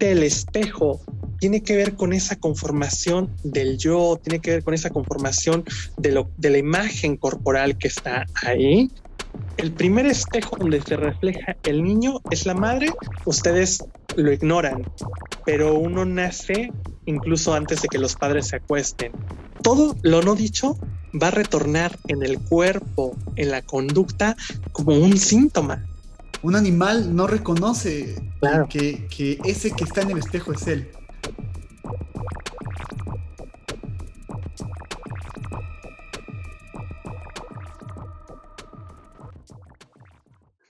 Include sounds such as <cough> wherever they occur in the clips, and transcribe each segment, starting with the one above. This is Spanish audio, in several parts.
el espejo tiene que ver con esa conformación del yo, tiene que ver con esa conformación de, lo, de la imagen corporal que está ahí. El primer espejo donde se refleja el niño es la madre. Ustedes lo ignoran, pero uno nace incluso antes de que los padres se acuesten. Todo lo no dicho va a retornar en el cuerpo, en la conducta, como un síntoma. Un animal no reconoce que, que ese que está en el espejo es él.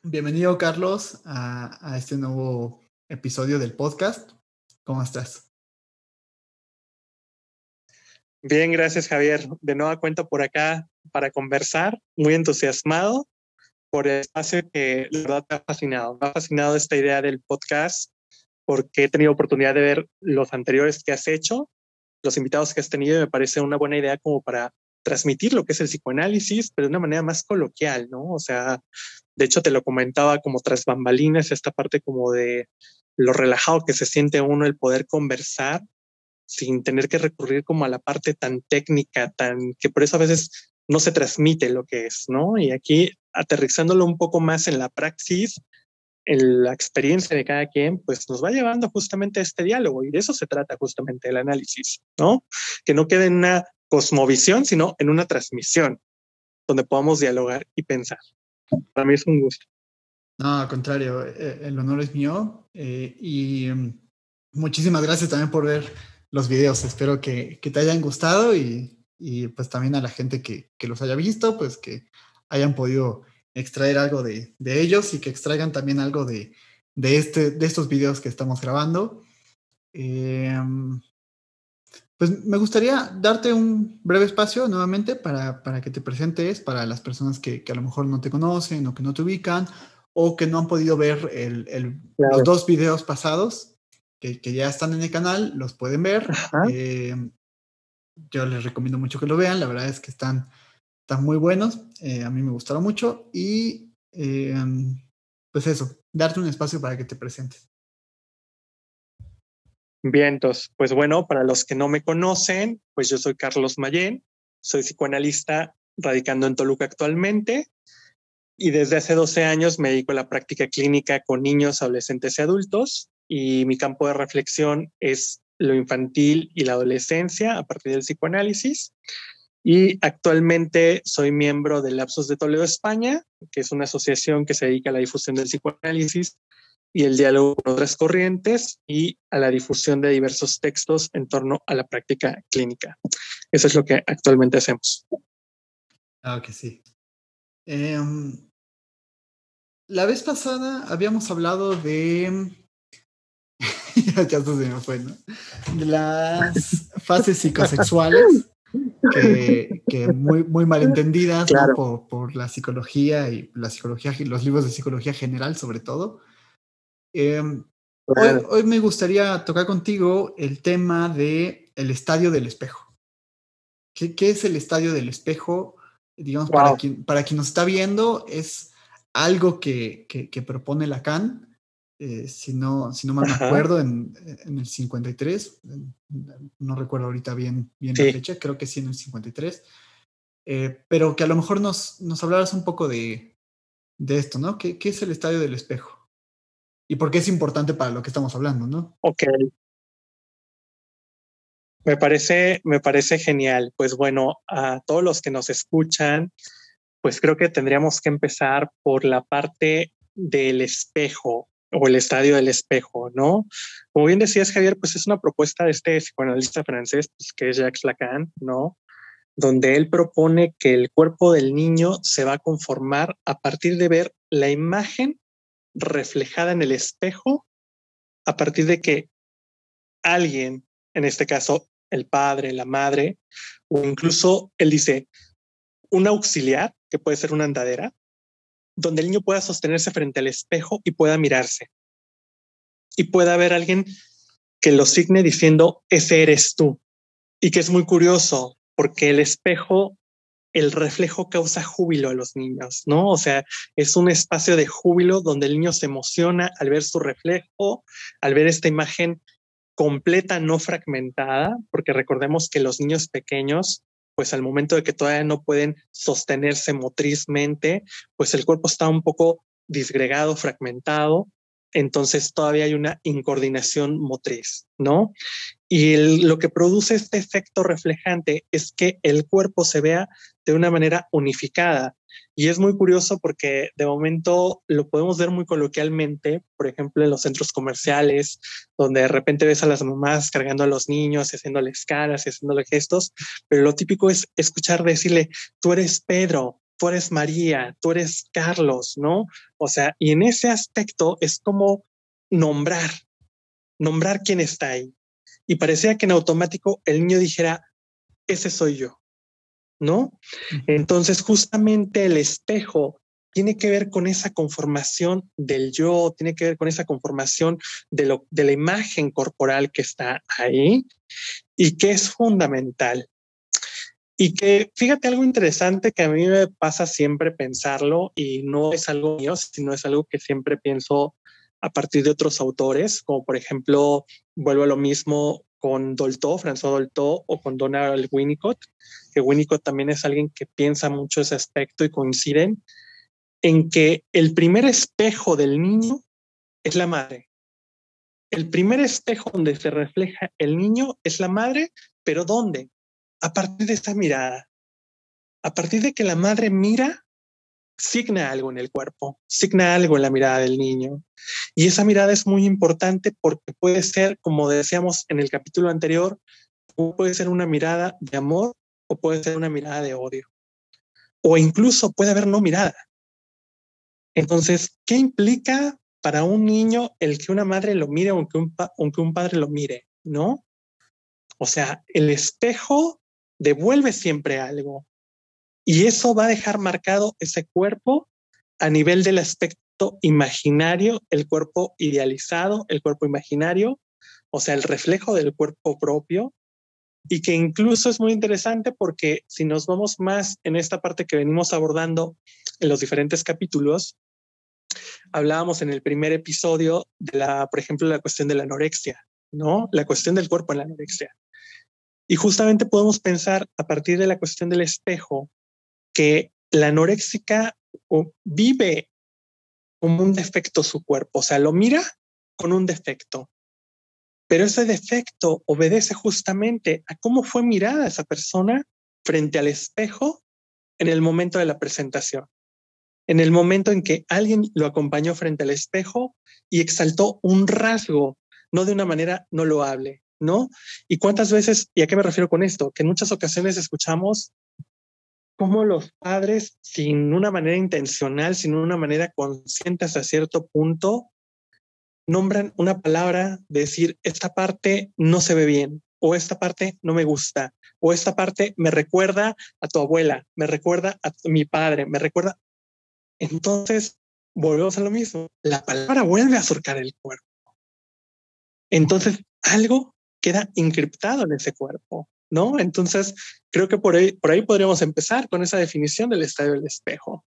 Bienvenido, Carlos, a, este nuevo episodio del podcast. ¿Cómo estás? Bien, gracias, Javier. De nueva cuenta por acá para conversar. Muy entusiasmado por el espacio que la verdad me ha fascinado. Me ha fascinado esta idea del podcast porque he tenido oportunidad de ver los anteriores que has hecho, los invitados que has tenido y me parece una buena idea como para transmitir lo que es el psicoanálisis, pero de una manera más coloquial, ¿no? O sea, de hecho te lo comentaba como tras bambalinas, esta parte como de lo relajado que se siente uno el poder conversar sin tener que recurrir como a la parte tan técnica, tan que por eso a veces no se transmite lo que es, ¿no? Y aquí aterrizándolo un poco más en la praxis, en la experiencia de cada quien, pues nos va llevando justamente a este diálogo y de eso se trata justamente el análisis, ¿no? Que no quede en una cosmovisión, sino en una transmisión donde podamos dialogar y pensar. Para mí es un gusto. No, al contrario, eh, el honor es mío eh, y mm, muchísimas gracias también por ver los videos. Espero que, que te hayan gustado y, y, pues también a la gente que, que, los haya visto, pues que hayan podido extraer algo de, de ellos y que extraigan también algo de, de, este, de estos videos que estamos grabando. Eh, pues me gustaría darte un breve espacio nuevamente para, para que te presentes para las personas que, que, a lo mejor no te conocen o que no te ubican o que no han podido ver el, el, los dos videos pasados que, que, ya están en el canal, los pueden ver. Eh, yo les recomiendo mucho que lo vean, la verdad es que están, están muy buenos, eh, a mí me gustaron mucho y eh, pues eso, darte un espacio para que te presentes. Vientos. Pues bueno, para los que no me conocen, pues yo soy Carlos Mayén, soy psicoanalista radicando en Toluca actualmente y desde hace 12 años me dedico a la práctica clínica con niños, adolescentes y adultos y mi campo de reflexión es lo infantil y la adolescencia a partir del psicoanálisis. Y actualmente soy miembro del Lapsos de Toledo España, que es una asociación que se dedica a la difusión del psicoanálisis y el diálogo con otras corrientes y a la difusión de diversos textos en torno a la práctica clínica. Eso es lo que actualmente hacemos. Claro que sí. Eh, la vez pasada habíamos hablado de... <laughs> ya, fue, ¿no? De las fases psicosexuales. Que, que, muy, muy malentendidas claro. ¿no? por, por, la psicología y la psicología, los libros de psicología general sobre todo. Eh, hoy, hoy, me gustaría tocar contigo el tema de el estadio del espejo. ¿Qué, qué es el estadio del espejo? Digamos, wow. para, quien, para quien nos está viendo, es algo que, que, que propone Lacan, eh, si, no, si no mal me acuerdo, en, en, el 53, no recuerdo ahorita bien, bien sí. la fecha, creo que sí en el 53, eh, pero que a lo mejor nos, nos hablaras un poco de, de esto, ¿no? ¿Qué, ¿Qué es el estadio del espejo? y por qué es importante para lo que estamos hablando, ¿no? Ok. Me parece, me parece genial. Pues bueno, a todos los que nos escuchan, pues creo que tendríamos que empezar por la parte del espejo o el estadio del espejo, ¿no? Como bien decías, Javier, pues es una propuesta de este psicoanalista francés, pues, que es Jacques Lacan, ¿no? Donde él propone que el cuerpo del niño se va a conformar a partir de ver la imagen reflejada en el espejo a partir de que alguien, en este caso el padre, la madre, o incluso él dice un auxiliar, que puede ser una andadera, donde el niño pueda sostenerse frente al espejo y pueda mirarse. Y pueda haber alguien que lo signe diciendo, ese eres tú. Y que es muy curioso, porque el espejo el reflejo causa júbilo a los niños, ¿no? O sea, es un espacio de júbilo donde el niño se emociona al ver su reflejo, al ver esta imagen completa, no fragmentada, porque recordemos que los niños pequeños, pues al momento de que todavía no pueden sostenerse motrizmente, pues el cuerpo está un poco disgregado, fragmentado, entonces todavía hay una incoordinación motriz, ¿no? Y lo que produce este efecto reflejante es que el cuerpo se vea de una manera unificada. Y es muy curioso porque de momento lo podemos ver muy coloquialmente, por ejemplo, en los centros comerciales, donde de repente ves a las mamás cargando a los niños, haciéndoles caras y haciéndoles gestos, pero lo típico es escuchar decirle, tú eres Pedro, tú eres María, tú eres Carlos, ¿no? O sea, y en ese aspecto es como nombrar, nombrar quién está ahí. Y parecía que en automático el niño dijera, ese soy yo, ¿no? Entonces, justamente el espejo tiene que ver con esa conformación del yo, tiene que ver con esa conformación de, lo, de la imagen corporal que está ahí y que es fundamental. Y que fíjate algo interesante que a mí me pasa siempre pensarlo y no es algo mío, sino es algo que siempre pienso a partir de otros autores, como por ejemplo, vuelvo a lo mismo con Dolto, François Dolto o con Donald Winnicott, que Winnicott también es alguien que piensa mucho ese aspecto y coinciden en que el primer espejo del niño es la madre. El primer espejo donde se refleja el niño es la madre, pero ¿dónde? a partir de esa mirada, a partir de que la madre mira, signa algo en el cuerpo, signa algo en la mirada del niño. Y esa mirada es muy importante porque puede ser, como decíamos en el capítulo anterior, puede ser una mirada de amor o puede ser una mirada de odio. O incluso puede haber no mirada. Entonces, ¿qué implica para un niño el que una madre lo mire o que un, aunque un padre lo mire? ¿No? O sea, el espejo devuelve siempre algo. Y eso va a dejar marcado ese cuerpo a nivel del aspecto imaginario, el cuerpo idealizado, el cuerpo imaginario, o sea, el reflejo del cuerpo propio, y que incluso es muy interesante porque si nos vamos más en esta parte que venimos abordando en los diferentes capítulos, hablábamos en el primer episodio de la, por ejemplo, la cuestión de la anorexia, ¿no? La cuestión del cuerpo en la anorexia. Y justamente podemos pensar a partir de la cuestión del espejo que la anoréxica vive como un defecto su cuerpo, o sea, lo mira con un defecto, pero ese defecto obedece justamente a cómo fue mirada esa persona frente al espejo en el momento de la presentación, en el momento en que alguien lo acompañó frente al espejo y exaltó un rasgo, no de una manera no loable, ¿no? Y cuántas veces, ¿y a qué me refiero con esto? Que en muchas ocasiones escuchamos cómo los padres, sin una manera intencional, sin una manera consciente hasta cierto punto, nombran una palabra, decir, esta parte no se ve bien, o esta parte no me gusta, o esta parte me recuerda a tu abuela, me recuerda a mi padre, me recuerda. Entonces, volvemos a lo mismo. La palabra vuelve a surcar el cuerpo. Entonces, algo queda encriptado en ese cuerpo, ¿no? Entonces, creo que por ahí, por ahí podríamos empezar con esa definición del estadio del espejo.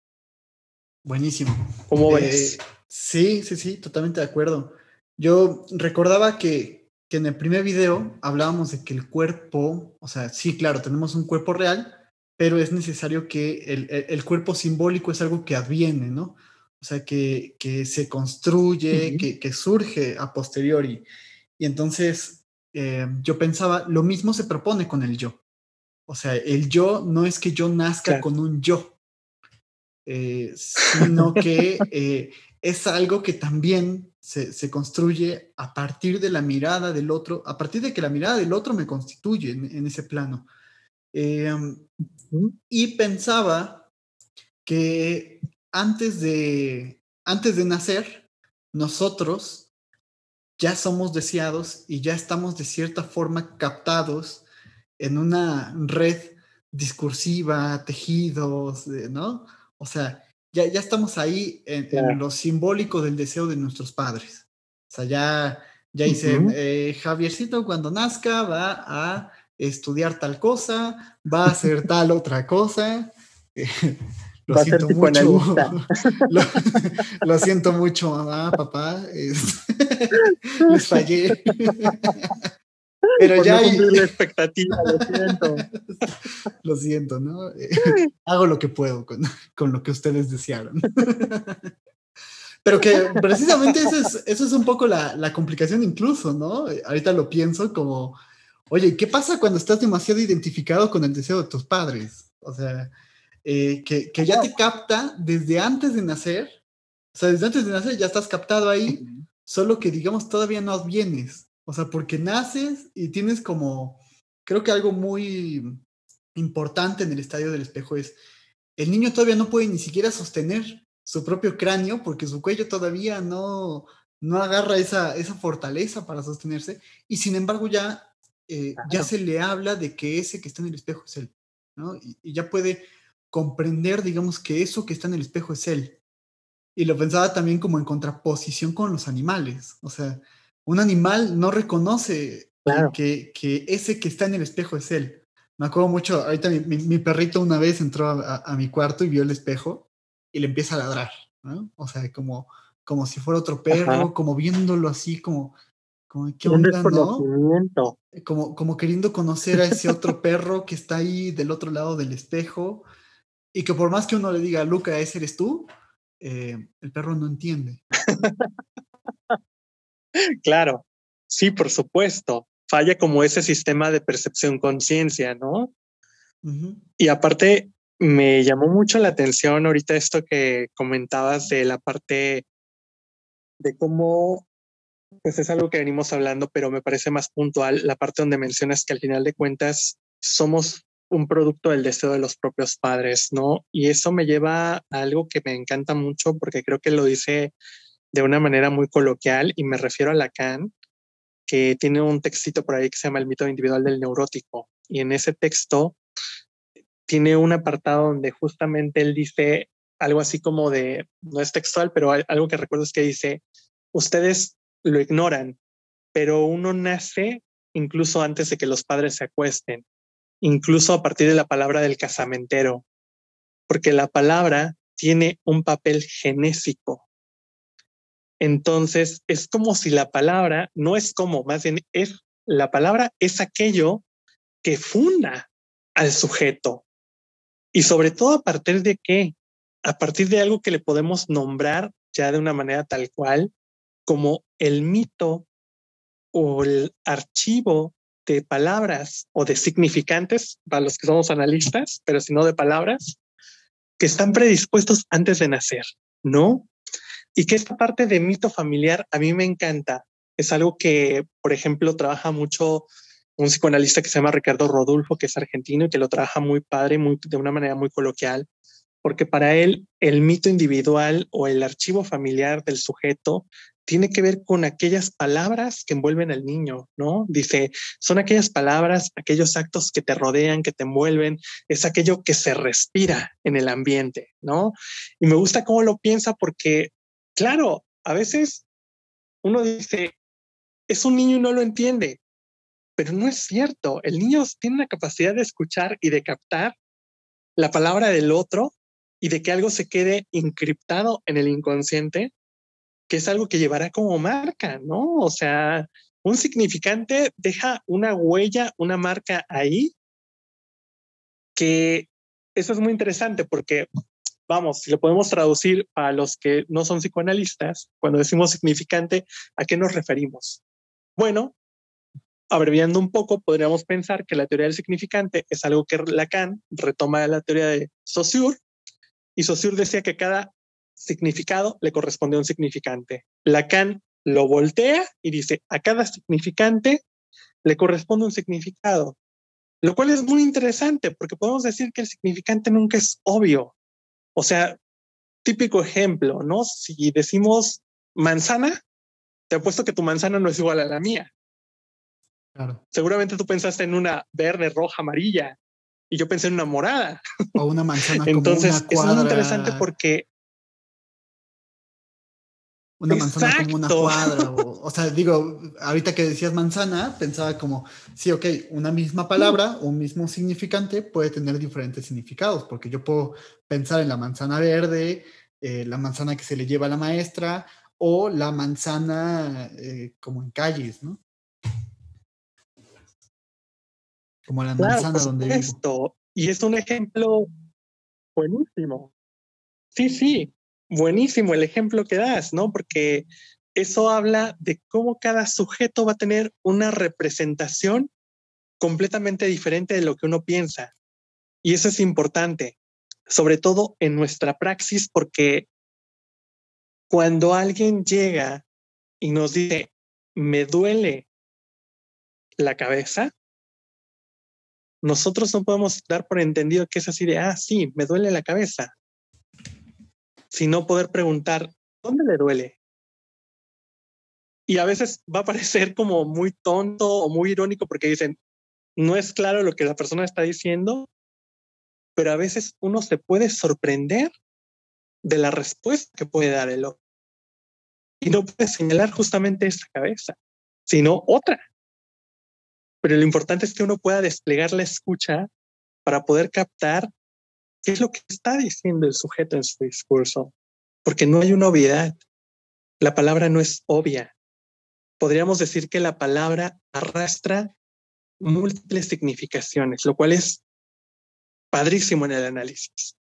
Buenísimo. ¿Cómo ves? Eh, sí, sí, sí, totalmente de acuerdo. Yo recordaba que, que en el primer video hablábamos de que el cuerpo, o sea, sí, claro, tenemos un cuerpo real, pero es necesario que el, el, cuerpo simbólico es algo que adviene, ¿no? O sea, que, que se construye, que, que, surge a posteriori. Y entonces eh, yo pensaba, lo mismo se propone con el yo. O sea, el yo no es que yo nazca con un yo, eh, sino que <laughs> eh, es algo que también se, se, construye a partir de la mirada del otro, a partir de que la mirada del otro me constituye en, en ese plano. y pensaba que antes de, antes de nacer, nosotros ya somos deseados y ya estamos de cierta forma captados en una red discursiva, tejidos, ¿no? O sea, ya, ya estamos ahí en, lo simbólico del deseo de nuestros padres. O sea, ya, ya dicen, eh, Javiercito cuando nazca va a estudiar tal cosa, va a hacer tal <laughs> otra cosa. lo siento mucho. <laughs> Lo, siento mucho, mamá, papá. <laughs> les fallé. Pero ya. No la expectativa, <laughs> lo siento. lo siento, ¿no? Hago lo que puedo con, con lo que ustedes desearon. <laughs> Pero que precisamente eso es, eso es un poco la, la, complicación incluso, ¿no? Ahorita lo pienso como, oye, ¿qué pasa cuando estás demasiado identificado con el deseo de tus padres? O sea, eh, que, que, ya te capta desde antes de nacer, o sea, desde antes de nacer ya estás captado ahí, solo que digamos todavía no vienes, o sea, porque naces y tienes como, creo que algo muy importante en el estadio del espejo es, el niño todavía no puede ni siquiera sostener su propio cráneo porque su cuello todavía no, no agarra esa, esa fortaleza para sostenerse y sin embargo ya, eh, ya se le habla de que ese que está en el espejo es él, ¿no? Y, ya puede comprender, digamos, que eso que está en el espejo es él. Y lo pensaba también como en contraposición con los animales, o sea, un animal no reconoce que, que, ese que está en el espejo es él. Me acuerdo mucho, ahorita mi, mi, perrito una vez entró a, mi cuarto y vio el espejo y le empieza a ladrar, ¿no? O sea, como, como si fuera otro perro, como viéndolo así, como, como ¿qué onda, no? Como, como queriendo conocer a ese otro perro que está ahí del otro lado del espejo y que por más que uno le diga, Luca, ese eres tú, eh, el perro no entiende. <laughs> claro, sí, por supuesto. Falla como ese sistema de percepción conciencia, ¿no? Y aparte, me llamó mucho la atención ahorita esto que comentabas de la parte de cómo, pues es algo que venimos hablando, pero me parece más puntual, la parte donde mencionas que al final de cuentas somos un producto del deseo de los propios padres, ¿no? Y eso me lleva a algo que me encanta mucho porque creo que lo dice de una manera muy coloquial y me refiero a Lacan, que tiene un textito por ahí que se llama El mito individual del neurótico. Y en ese texto tiene un apartado donde justamente él dice algo así como de, no es textual, pero algo que recuerdo es que dice, ustedes lo ignoran, pero uno nace incluso antes de que los padres se acuesten, incluso a partir de la palabra del casamentero, porque la palabra tiene un papel genésico. Entonces, es como si la palabra, no es como, más bien es, la palabra es aquello que funda al sujeto, y sobre todo a partir de qué? A partir de algo que le podemos nombrar ya de una manera tal cual como el mito o el archivo de palabras o de significantes para los que somos analistas, pero si no de palabras, que están predispuestos antes de nacer, ¿no? Y que esta parte de mito familiar a mí me encanta. Es algo que, por ejemplo, trabaja mucho un psicoanalista que se llama Ricardo Rodulfo, que es argentino y que lo trabaja muy padre, muy, de una manera muy coloquial, porque para él el mito individual o el archivo familiar del sujeto tiene que ver con aquellas palabras que envuelven al niño, ¿no? Dice, son aquellas palabras, aquellos actos que te rodean, que te envuelven, es aquello que se respira en el ambiente, ¿no? Y me gusta cómo lo piensa porque, claro, a veces uno dice, es un niño y no lo entiende, pero no es cierto. El niño tiene una capacidad de escuchar y de captar la palabra del otro y de que algo se quede encriptado en el inconsciente, que es algo que llevará como marca, ¿no? O sea, un significante deja una huella, una marca ahí, que eso es muy interesante porque, vamos, si lo podemos traducir a los que no son psicoanalistas, cuando decimos significante, ¿a qué nos referimos? Bueno, abreviando un poco, podríamos pensar que la teoría del significante es algo que Lacan retoma de la teoría de Saussure, y Saussure decía que cada significado le corresponde a un significante. Lacan lo voltea y dice, a cada significante le corresponde un significado, lo cual es muy interesante porque podemos decir que el significante nunca es obvio. O sea, típico ejemplo, ¿no? Si decimos manzana, te apuesto que tu manzana no es igual a la mía. Seguramente tú pensaste en una verde, roja, amarilla y yo pensé en una morada. O una manzana. <laughs> Entonces, es muy interesante porque una manzana como una cuadra. <laughs> O, sea, digo, ahorita que decías manzana, pensaba como, sí, ok, una misma palabra, un mismo significante puede tener diferentes significados, porque yo puedo pensar en la manzana verde, eh, la manzana que se le lleva a la maestra, o la manzana eh, como en calles, ¿no? Como la manzana donde esto Y es un ejemplo buenísimo. Sí, sí, buenísimo el ejemplo que das, ¿no? Porque eso habla de cómo cada sujeto va a tener una representación completamente diferente de lo que uno piensa. Y eso es importante, sobre todo en nuestra praxis, porque cuando alguien llega y nos dice, me duele la cabeza, nosotros no podemos dar por entendido que es así de, ah, sí, me duele la cabeza sino poder preguntar, ¿dónde le duele? Y a veces va a parecer <laughs> como muy tonto o muy irónico porque dicen, no es claro lo que la persona está diciendo, pero a veces uno se puede sorprender de la respuesta que puede dar el otro. Y no puede señalar justamente esta cabeza, sino otra. Pero lo importante es que uno pueda desplegar la escucha para poder captar qué es lo que está diciendo el sujeto en su discurso, porque no hay una obviedad. La palabra no es obvia. Podríamos decir que la palabra arrastra múltiples significaciones, lo cual es padrísimo en el análisis,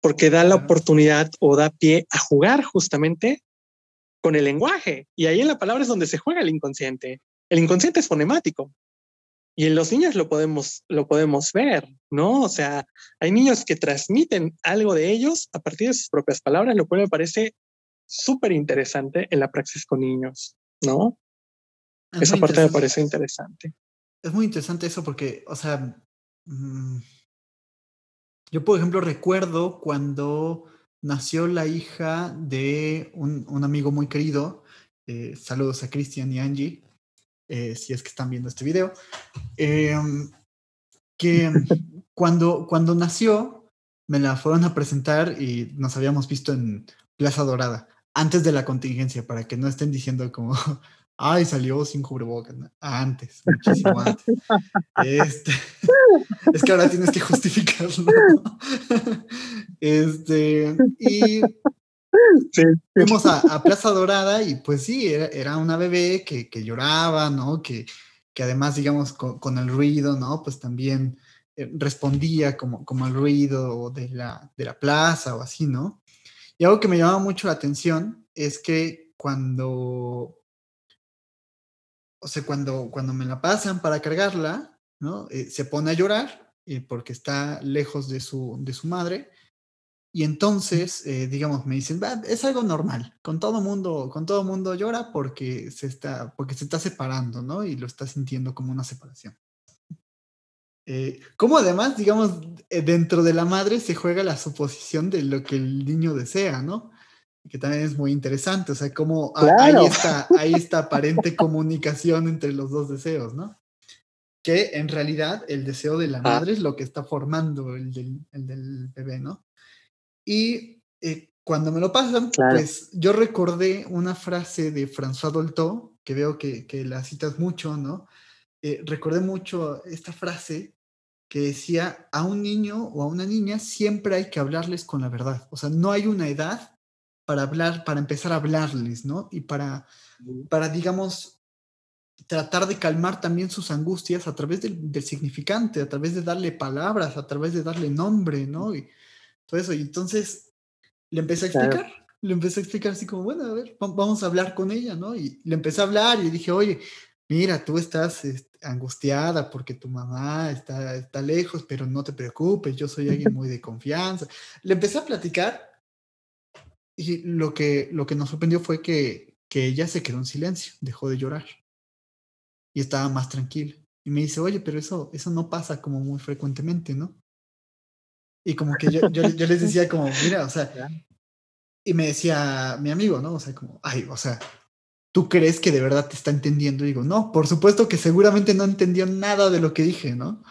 porque da la oportunidad o da pie a jugar justamente con el lenguaje. Y ahí en la palabra es donde se juega el inconsciente. El inconsciente es fonemático. Y en los niños lo podemos, lo podemos ver, ¿no? O sea, hay niños que transmiten algo de ellos a partir de sus propias palabras, lo cual me parece súper interesante en la praxis con niños, ¿no? Esa parte me parece interesante. Es muy interesante eso porque, o sea, mm, yo por ejemplo recuerdo cuando nació la hija de un, un amigo muy querido, eh, saludos a Cristian y Angie, eh, si es que están viendo este video, em, que cuando, cuando nació me la fueron a presentar y nos habíamos visto en Plaza Dorada, antes de la contingencia, para que no estén diciendo como, <laughs> ay, salió sin cubrebocas, antes, muchísimo antes. Este, <laughs> es que ahora tienes que justificarlo. <laughs> Este, y Fuimos a, Plaza Dorada y pues sí, era, una bebé que, lloraba, ¿no? Que, que además, digamos, con, el ruido, ¿no? Pues también eh, respondía como, como al ruido de la, de la plaza o así, ¿no? Y algo que me llamaba mucho la atención es que cuando, o sea, cuando, cuando me la pasan para cargarla, ¿no? Eh, se pone a llorar eh, porque está lejos de su, de su madre y entonces, eh, digamos, me dicen, es algo normal, con todo mundo, con todo mundo llora porque se está, porque se está separando, ¿no? Y lo está sintiendo como una separación. Eh, como además, digamos, eh, dentro de la madre se juega la suposición de lo que el niño desea, ¿no? Que también es muy interesante, o sea, como hay, esta, hay <laughs> esta aparente comunicación entre los dos deseos, ¿no? Que en realidad el deseo de la ah. madre es lo que está formando el del, el del bebé, ¿no? Y eh, cuando me lo pasan, pues yo recordé una frase de François Dolto, que veo que, que la citas mucho, ¿no? Eh, recordé mucho esta frase que decía, a un niño o a una niña siempre hay que hablarles con la verdad. O sea, no hay una edad para hablar, para empezar a hablarles, ¿no? Y para, para digamos, tratar de calmar también sus angustias a través del, del, significante, a través de darle palabras, a través de darle nombre, ¿no? Y, todo eso. Y entonces le empecé a explicar, le empecé a explicar así como, bueno, a ver, vamos a hablar con ella, ¿no? Y le empecé a hablar y dije, oye, mira, tú estás este, angustiada porque tu mamá está, está lejos, pero no te preocupes, yo soy alguien muy de confianza. Le empecé a platicar y lo que, lo que nos sorprendió fue que, que ella se quedó en silencio, dejó de llorar y estaba más tranquila. Y me dice, oye, pero eso, eso no pasa como muy frecuentemente, ¿no? Y como que yo, yo, les decía como, mira, o sea, y me decía mi amigo, ¿no? O sea, como, ay, o sea, ¿tú crees que de verdad te está entendiendo? Y digo, no, por supuesto que seguramente no entendió nada de lo que dije, ¿no?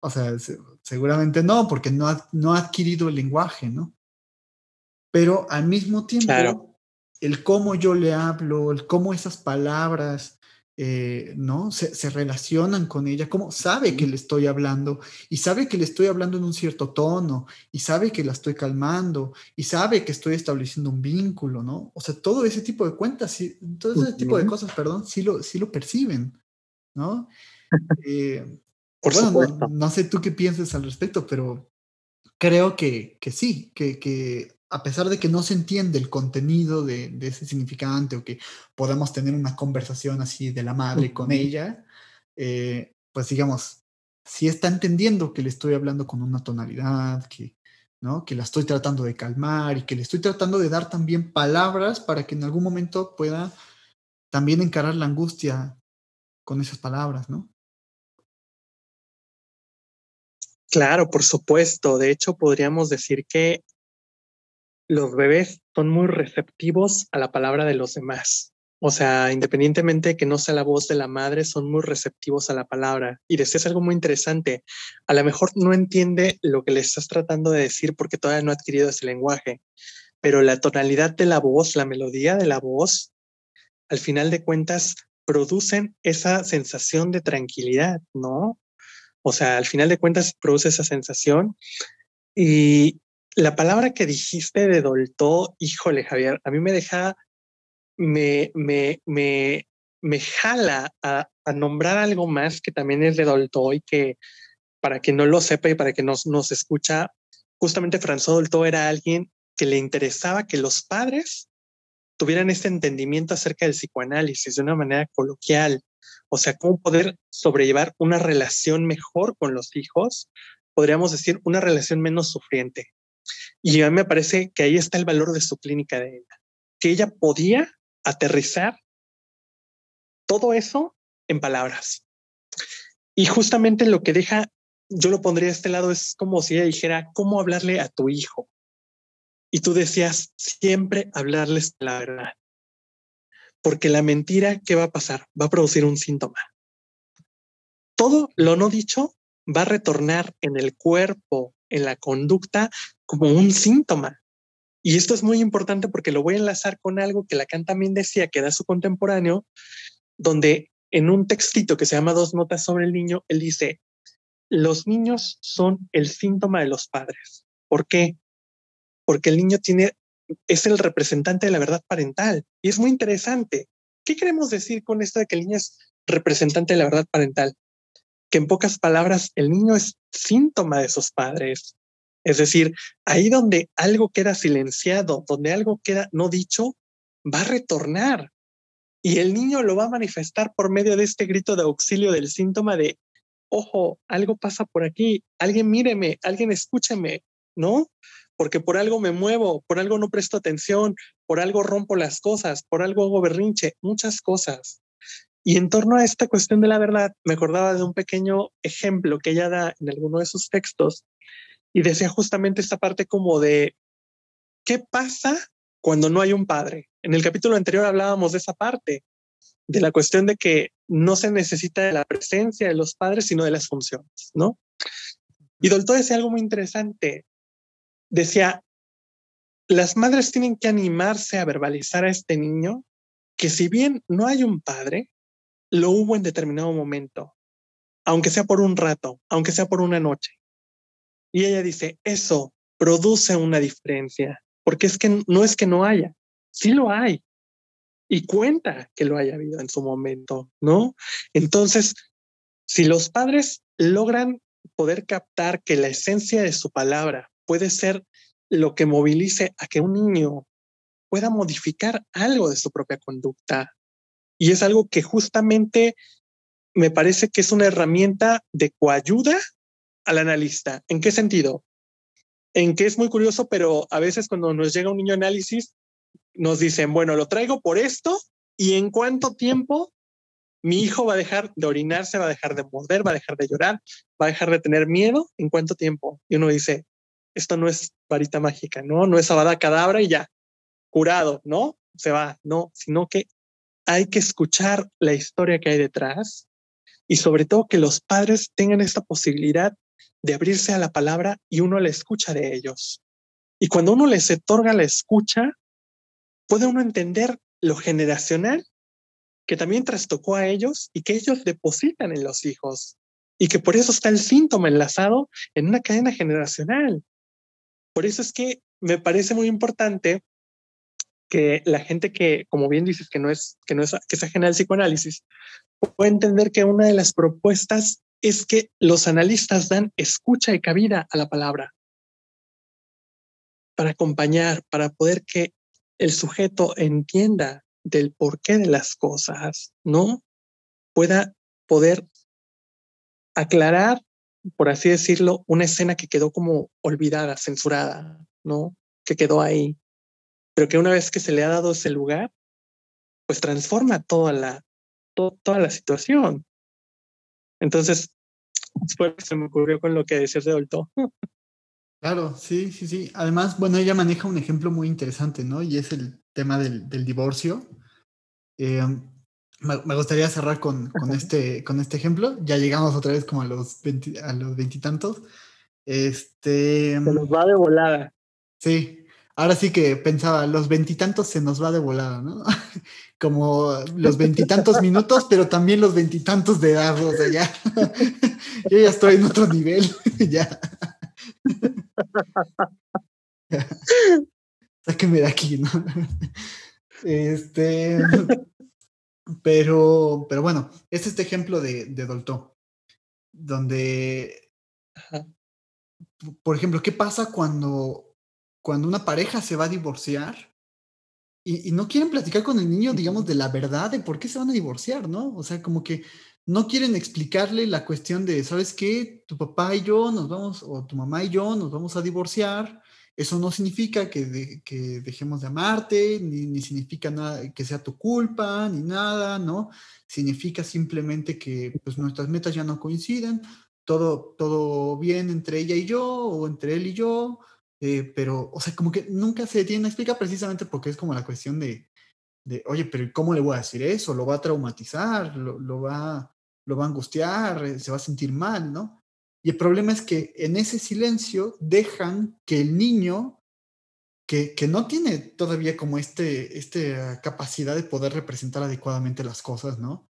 O sea, seguramente no, porque no ha, no ha adquirido el lenguaje, ¿no? Pero al mismo tiempo, el cómo yo le hablo, el cómo esas palabras, eh, ¿no? Se, relacionan con ella, cómo sabe que le estoy hablando y sabe que le estoy hablando en un cierto tono y sabe que la estoy calmando y sabe que estoy estableciendo un vínculo, ¿no? O sea, todo ese tipo de cuentas, todo ese tipo de cosas, perdón, sí lo, sí lo perciben, ¿no? <laughs> Eh, Por bueno, no, sé tú qué piensas al respecto, pero creo que, que sí, que, que a pesar de que no se entiende el contenido de, ese significante o que podamos tener una conversación así de la madre con ella, eh, pues digamos, si está entendiendo que le estoy hablando con una tonalidad, que, ¿no? que la estoy tratando de calmar y que le estoy tratando de dar también palabras para que en algún momento pueda también encarar la angustia con esas palabras, ¿no? Claro, por supuesto. De hecho, podríamos decir que los bebés son muy receptivos a la palabra de los demás. O sea, independientemente de que no sea la voz de la madre, son muy receptivos a la palabra. Y decías algo muy interesante. A lo mejor no entiende lo que le estás tratando de decir porque todavía no ha adquirido ese lenguaje, pero la tonalidad de la voz, la melodía de la voz, al final de cuentas, producen esa sensación de tranquilidad, ¿no? O sea, al final de cuentas produce esa sensación y, la palabra que dijiste de Dolto, híjole, Javier, a mí me deja, me, me, me, me jala a, nombrar algo más que también es de Dolto y que para quien no lo sepa y para que nos, nos escucha, justamente François Dolto era alguien que le interesaba que los padres tuvieran este entendimiento acerca del psicoanálisis de una manera coloquial, o sea, cómo poder sobrellevar una relación mejor con los hijos, podríamos decir una relación menos sufriente. Y a mí me parece que ahí está el valor de su clínica de ella, que ella podía aterrizar todo eso en palabras. Y justamente lo que deja, yo lo pondría a este lado, es como si ella dijera, ¿cómo hablarle a tu hijo? Y tú decías, siempre hablarles la verdad. Porque la mentira, ¿qué va a pasar? Va a producir un síntoma. Todo lo no dicho va a retornar en el cuerpo, en la conducta, como un síntoma. Y esto es muy importante porque lo voy a enlazar con algo que Lacan también decía que era su contemporáneo, donde en un textito que se llama Dos notas sobre el niño, él dice, los niños son el síntoma de los padres. ¿Por qué? Porque el niño tiene, es el representante de la verdad parental. Y es muy interesante. ¿Qué queremos decir con esto de que el niño es representante de la verdad parental? Que en pocas palabras el niño es síntoma de sus padres. Es decir, ahí donde algo queda silenciado, donde algo queda no dicho, va a retornar. Y el niño lo va a manifestar por medio de este grito de auxilio del síntoma de, ojo, algo pasa por aquí, alguien míreme, alguien escúcheme, ¿no? Porque por algo me muevo, por algo no presto atención, por algo rompo las cosas, por algo hago berrinche, muchas cosas. Y en torno a esta cuestión de la verdad, me acordaba de un pequeño ejemplo que ella da en alguno de sus textos y decía justamente esta parte como de, ¿qué pasa cuando no hay un padre? En el capítulo anterior hablábamos de esa parte, de la cuestión de que no se necesita de la presencia de los padres, sino de las funciones, ¿no? Y Dolto decía algo muy interesante. Decía, las madres tienen que animarse a verbalizar a este niño que si bien no hay un padre, lo hubo en determinado momento, aunque sea por un rato, aunque sea por una noche. Y ella dice, eso produce una diferencia, porque es que no es que no haya, sí lo hay. Y cuenta que lo haya habido en su momento, ¿no? Entonces, si los padres logran poder captar que la esencia de su palabra puede ser lo que movilice a que un niño pueda modificar algo de su propia conducta, y es algo que justamente me parece que es una herramienta de coayuda al analista. ¿En qué sentido? En que es muy curioso, pero a veces cuando nos llega un niño análisis, nos dicen, bueno, lo traigo por esto y en cuánto tiempo mi hijo va a dejar de orinarse, va a dejar de morder, va a dejar de llorar, va a dejar de tener miedo, ¿en cuánto tiempo? Y uno dice, esto no es varita mágica, ¿no? No es abada cadabra y ya, curado, ¿no? Se va, no, sino que hay que escuchar la historia que hay detrás y sobre todo que los padres tengan esta posibilidad de abrirse a la palabra y uno la escucha de ellos. Y cuando uno les otorga la escucha, puede uno entender lo generacional que también trastocó a ellos y que ellos depositan en los hijos y que por eso está el síntoma enlazado en una cadena generacional. Por eso es que me parece muy importante que la gente que, como bien dices, que no es, que no es, que es ajena al psicoanálisis, puede entender que una de las propuestas es que los analistas dan escucha y cabida a la palabra para acompañar, para poder que el sujeto entienda del porqué de las cosas, ¿no? Pueda poder aclarar, por así decirlo, una escena que quedó como olvidada, censurada, ¿no? Que quedó ahí, pero que una vez que se le ha dado ese lugar, pues transforma toda la, toda la situación. Entonces, después se me ocurrió con lo que decías de Dolto. Claro, sí, sí, sí. Además, bueno, ella maneja un ejemplo muy interesante, ¿no? Y es el tema del, del divorcio. Eh, me, gustaría cerrar con, con, este, con este ejemplo. Ya llegamos otra vez como a los, a los veintitantos. Este, se nos va de volada. Sí, ahora sí que pensaba, los veintitantos se nos va de volada, ¿no? <laughs> Como los veintitantos <laughs> minutos, pero también los veintitantos de edad, o sea, ya, <laughs> yo ya estoy en otro nivel, ya. Sáqueme de aquí, ¿no? Este, pero, pero bueno, es este ejemplo de, de Dolto, donde, por ejemplo, ¿qué pasa cuando, cuando una pareja se va a divorciar y, y, no quieren platicar con el niño, digamos, de la verdad de por qué se van a divorciar, ¿no? O sea, como que no quieren explicarle la cuestión de, ¿sabes qué? Tu papá y yo nos vamos, o tu mamá y yo nos vamos a divorciar. Eso no significa que, que dejemos de amarte, ni, ni, significa nada que sea tu culpa, ni nada, ¿no? Significa simplemente que pues, nuestras metas ya no coinciden, todo, todo bien entre ella y yo, o entre él y yo, eh, pero, o sea, como que nunca se tiene a explicar precisamente porque es como la cuestión de, de, oye, pero ¿cómo le voy a decir eso? ¿Lo va a traumatizar? ¿Lo, lo va lo va a angustiar, eh, se va a sentir mal, ¿no? Y el problema es que en ese silencio dejan que el niño, que, que no tiene todavía como este, esta capacidad de poder representar adecuadamente las cosas, ¿no?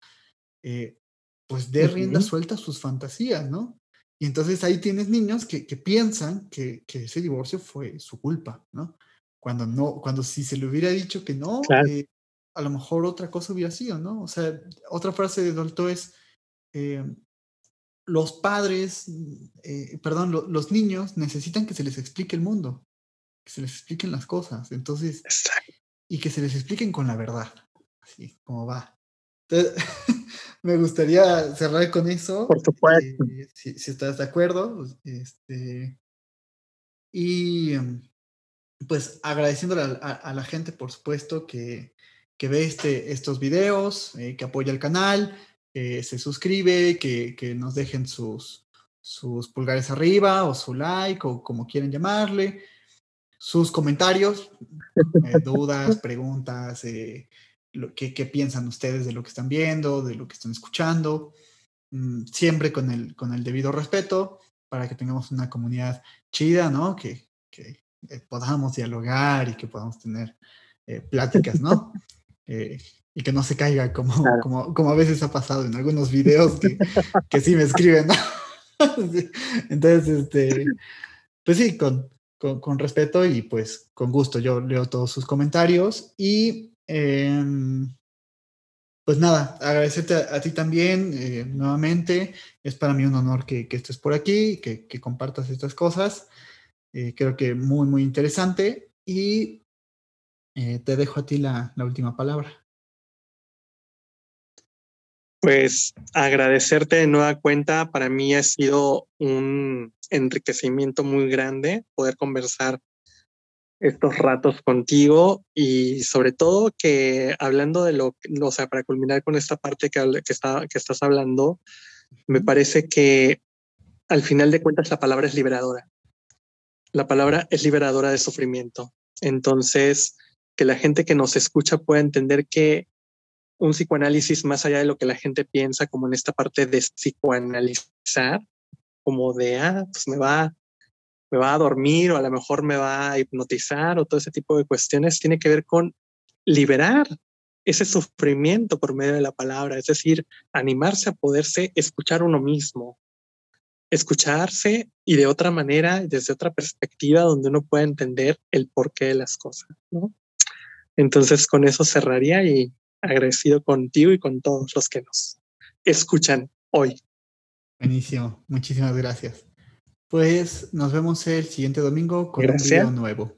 Eh, pues dé rienda suelta a sus fantasías, ¿no? Y entonces ahí tienes niños que, que piensan que, que, ese divorcio fue su culpa, ¿no? Cuando no, cuando si se le hubiera dicho que no, eh, a lo mejor otra cosa hubiera sido, ¿no? O sea, otra frase de Dolto es, eh, los padres, eh, perdón, lo, los niños necesitan que se les explique el mundo, que se les expliquen las cosas, entonces, y que se les expliquen con la verdad, así como va. Entonces, <laughs> me gustaría cerrar con eso. Por supuesto. Eh, si, si, estás de acuerdo. Este, y pues agradeciéndole a, a, a, la gente, por supuesto, que, que ve este, estos videos, eh, que apoya el canal, que se suscribe, que, que, nos dejen sus, sus pulgares arriba o su like o como quieren llamarle, sus comentarios, eh, dudas, <laughs> preguntas, eh, lo, ¿qué, ¿qué, piensan ustedes de lo que están viendo, de lo que están escuchando, mm, siempre con el, con el debido respeto para que tengamos una comunidad chida, ¿no? Que, que eh, podamos dialogar y que podamos tener eh, pláticas, ¿no? <laughs> Eh, y que no se caiga como, claro. como, como, a veces ha pasado en algunos videos que, que sí me escriben. ¿no? <laughs> Entonces, este, pues sí, con, con, con, respeto y pues con gusto yo leo todos sus comentarios y eh, pues nada, agradecerte a, a ti también eh, nuevamente. Es para mí un honor que, que estés por aquí, que, que compartas estas cosas. Eh, creo que muy, muy interesante y eh, te dejo a ti la, la última palabra. Pues agradecerte de nueva cuenta, para mí ha sido un enriquecimiento muy grande poder conversar estos ratos contigo y sobre todo que hablando de lo, o sea, para culminar con esta parte que, que, está, que estás hablando, me parece que al final de cuentas la palabra es liberadora. La palabra es liberadora de sufrimiento. Entonces, que la gente que nos escucha pueda entender que un psicoanálisis más allá de lo que la gente piensa, como en esta parte de psicoanalizar, como de, ah, pues me va, me va a dormir o a lo mejor me va a hipnotizar o todo ese tipo de cuestiones, tiene que ver con liberar ese sufrimiento por medio de la palabra, es decir, animarse a poderse escuchar uno mismo, escucharse y de otra manera, desde otra perspectiva donde uno pueda entender el porqué de las cosas. Entonces con eso cerraría y agradecido contigo y con todos los que nos escuchan hoy. Buenísimo, muchísimas gracias. Pues nos vemos el siguiente domingo con un video nuevo.